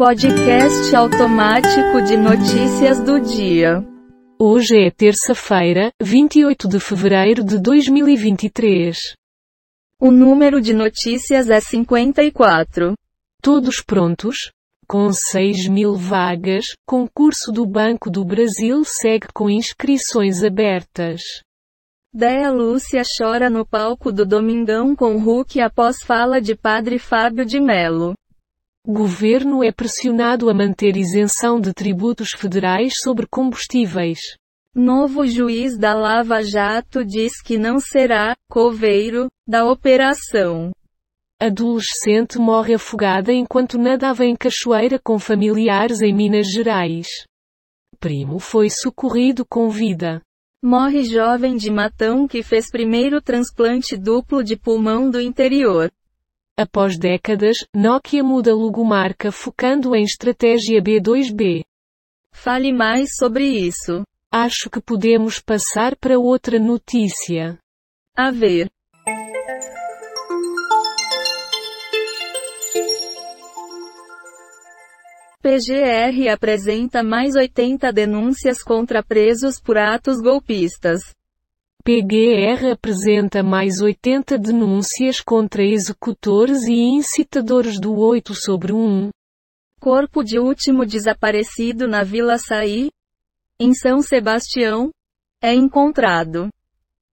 Podcast automático de notícias do dia. Hoje é terça-feira, 28 de fevereiro de 2023. O número de notícias é 54. Todos prontos? Com 6 mil vagas, concurso do Banco do Brasil segue com inscrições abertas. Déa Lúcia chora no palco do Domingão com Hulk após fala de Padre Fábio de Melo. Governo é pressionado a manter isenção de tributos federais sobre combustíveis. Novo juiz da Lava Jato diz que não será coveiro da operação. Adolescente morre afogada enquanto nadava em cachoeira com familiares em Minas Gerais. Primo foi socorrido com vida. Morre jovem de Matão que fez primeiro transplante duplo de pulmão do interior. Após décadas, Nokia muda logomarca focando em estratégia B2B. Fale mais sobre isso. Acho que podemos passar para outra notícia. A ver. PGR apresenta mais 80 denúncias contra presos por atos golpistas. PGR apresenta mais 80 denúncias contra executores e incitadores do 8 sobre 1. Corpo de último desaparecido na Vila Saí, em São Sebastião, é encontrado.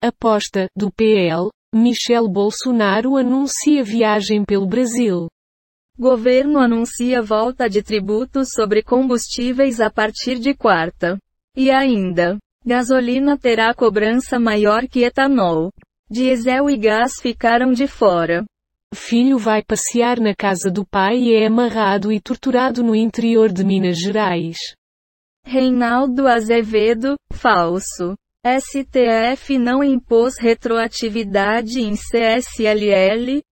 Aposta do PL, Michel Bolsonaro anuncia viagem pelo Brasil. Governo anuncia volta de tributos sobre combustíveis a partir de quarta. E ainda, gasolina terá cobrança maior que etanol. Diesel e gás ficaram de fora. Filho vai passear na casa do pai e é amarrado e torturado no interior de Minas Gerais. Reinaldo Azevedo, falso. STF não impôs retroatividade em CSLL,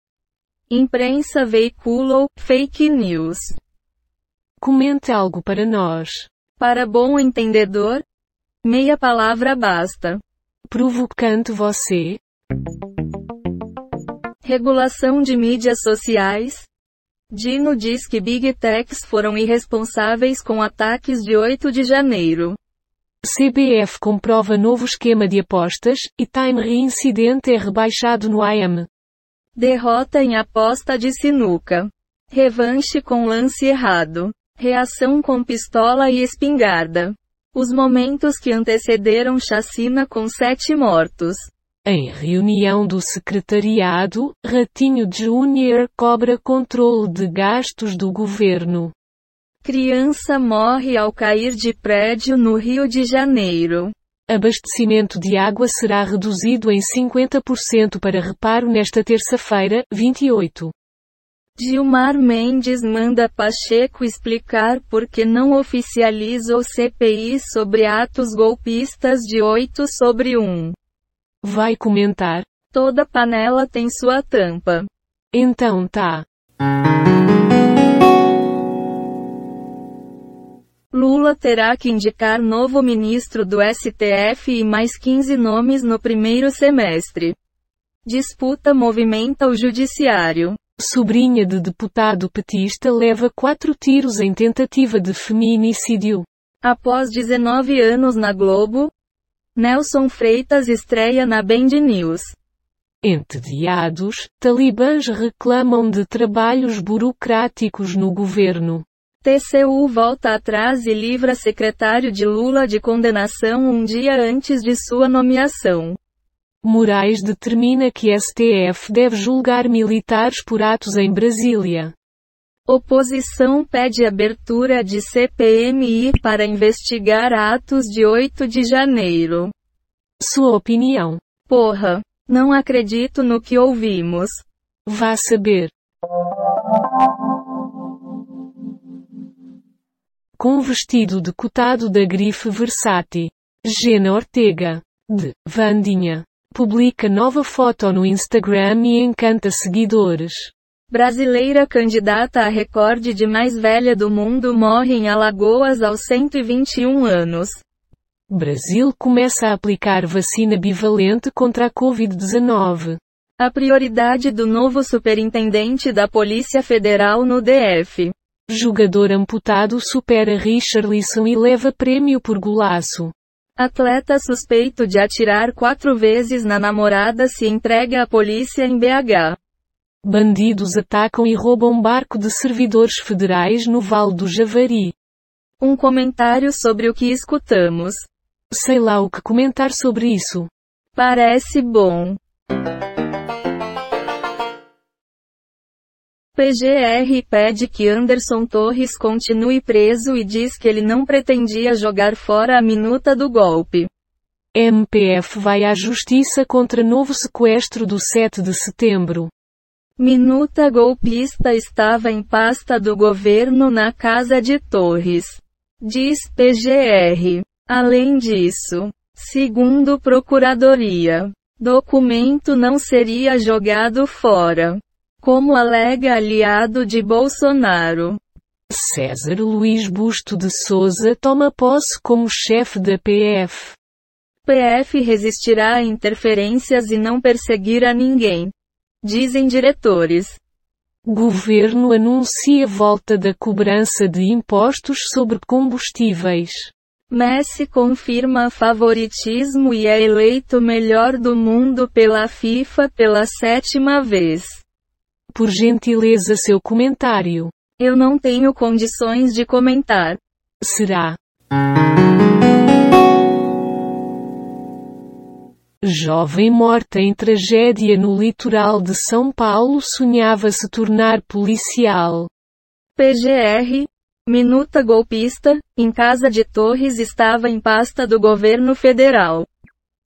Imprensa veiculou fake news. Comente algo para nós. Para bom entendedor, meia palavra basta. Provocante você. Regulação de mídias sociais. Dino diz que Big Techs foram irresponsáveis com ataques de 8 de janeiro. CBF comprova novo esquema de apostas, e time reincidente é rebaixado no IAM. Derrota em aposta de sinuca. Revanche com lance errado. Reação com pistola e espingarda. Os momentos que antecederam chacina com sete mortos. Em reunião do secretariado, Ratinho Júnior cobra controle de gastos do governo. Criança morre ao cair de prédio no Rio de Janeiro. Abastecimento de água será reduzido em 50% para reparo nesta terça-feira, 28. Gilmar Mendes manda Pacheco explicar por que não oficializa o CPI sobre atos golpistas de 8 sobre 1. Vai comentar? Toda panela tem sua tampa. Então tá. Lula terá que indicar novo ministro do STF e mais 15 nomes no primeiro semestre. Disputa movimenta o judiciário. Sobrinha de deputado petista leva quatro tiros em tentativa de feminicídio. Após 19 anos na Globo, Nelson Freitas estreia na Band News. Entediados, talibãs reclamam de trabalhos burocráticos no governo. TCU volta atrás e livra secretário de Lula de condenação um dia antes de sua nomeação. Moraes determina que STF deve julgar militares por atos em Brasília. Oposição pede abertura de CPMI para investigar atos de 8 de janeiro. Sua opinião? Porra, não acredito no que ouvimos. Vá saber. com vestido decotado da grife Versace. Gena Ortega, de Vandinha, publica nova foto no Instagram e encanta seguidores. Brasileira candidata a recorde de mais velha do mundo morre em Alagoas aos 121 anos. Brasil começa a aplicar vacina bivalente contra a Covid-19. A prioridade do novo superintendente da Polícia Federal no DF. Jogador amputado supera Richarlison e leva prêmio por golaço. Atleta suspeito de atirar quatro vezes na namorada se entrega à polícia em BH. Bandidos atacam e roubam barco de servidores federais no Vale do Javari. Um comentário sobre o que escutamos. Sei lá o que comentar sobre isso. Parece bom. PGR pede que Anderson Torres continue preso e diz que ele não pretendia jogar fora a minuta do golpe. MPF vai à justiça contra novo sequestro do 7 de setembro. Minuta golpista estava em pasta do governo na casa de Torres. Diz PGR. Além disso, segundo Procuradoria, documento não seria jogado fora como alega aliado de Bolsonaro. César Luiz Busto de Souza toma posse como chefe da PF. PF resistirá a interferências e não perseguirá ninguém. Dizem diretores. Governo anuncia volta da cobrança de impostos sobre combustíveis. Messi confirma favoritismo e é eleito melhor do mundo pela FIFA pela sétima vez. Por gentileza seu comentário. Eu não tenho condições de comentar. Será. Jovem morta em tragédia no litoral de São Paulo sonhava se tornar policial. PGR. Minuta golpista, em casa de Torres estava em pasta do governo federal.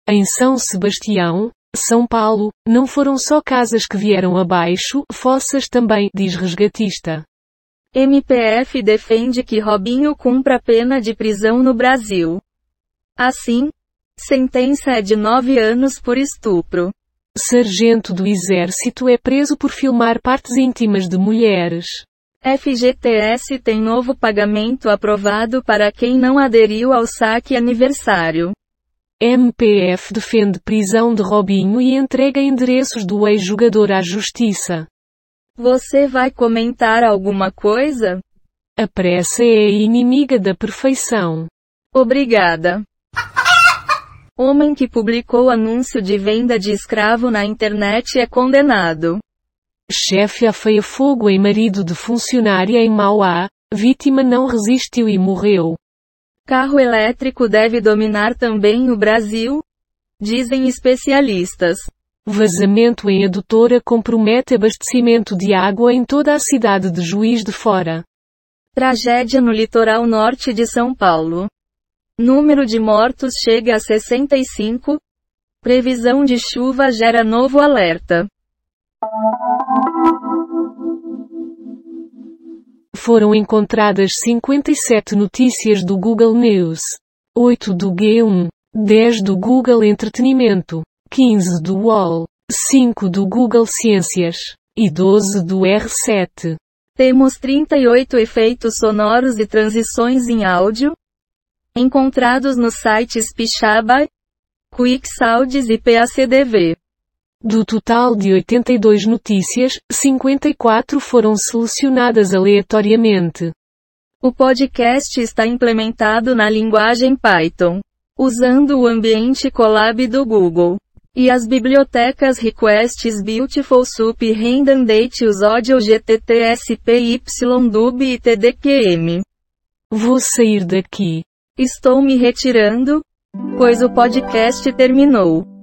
Em São Sebastião, são Paulo, não foram só casas que vieram abaixo, fossas também, diz resgatista. MPF defende que Robinho cumpra pena de prisão no Brasil. Assim, sentença é de nove anos por estupro. Sargento do Exército é preso por filmar partes íntimas de mulheres. FGTS tem novo pagamento aprovado para quem não aderiu ao saque aniversário. MPF defende prisão de Robinho e entrega endereços do ex-jogador à justiça. Você vai comentar alguma coisa? A pressa é inimiga da perfeição. Obrigada. Homem que publicou anúncio de venda de escravo na internet é condenado. Chefe afeia fogo em marido de funcionária em Mauá, vítima não resistiu e morreu. Carro elétrico deve dominar também o Brasil? Dizem especialistas. Vazamento em adutora compromete abastecimento de água em toda a cidade de Juiz de Fora. Tragédia no litoral norte de São Paulo. Número de mortos chega a 65. Previsão de chuva gera novo alerta. Foram encontradas 57 notícias do Google News, 8 do G1, 10 do Google Entretenimento, 15 do UOL, 5 do Google Ciências e 12 do R7. Temos 38 efeitos sonoros e transições em áudio encontrados nos sites Pixabay, QuickSounds e PACDV. Do total de 82 notícias, 54 foram selecionadas aleatoriamente. O podcast está implementado na linguagem Python, usando o ambiente Colab do Google. E as bibliotecas Requests Beautiful Soup Random Date Us Audio GTTSPYDUB e TDQM. Vou sair daqui. Estou me retirando, pois o podcast terminou.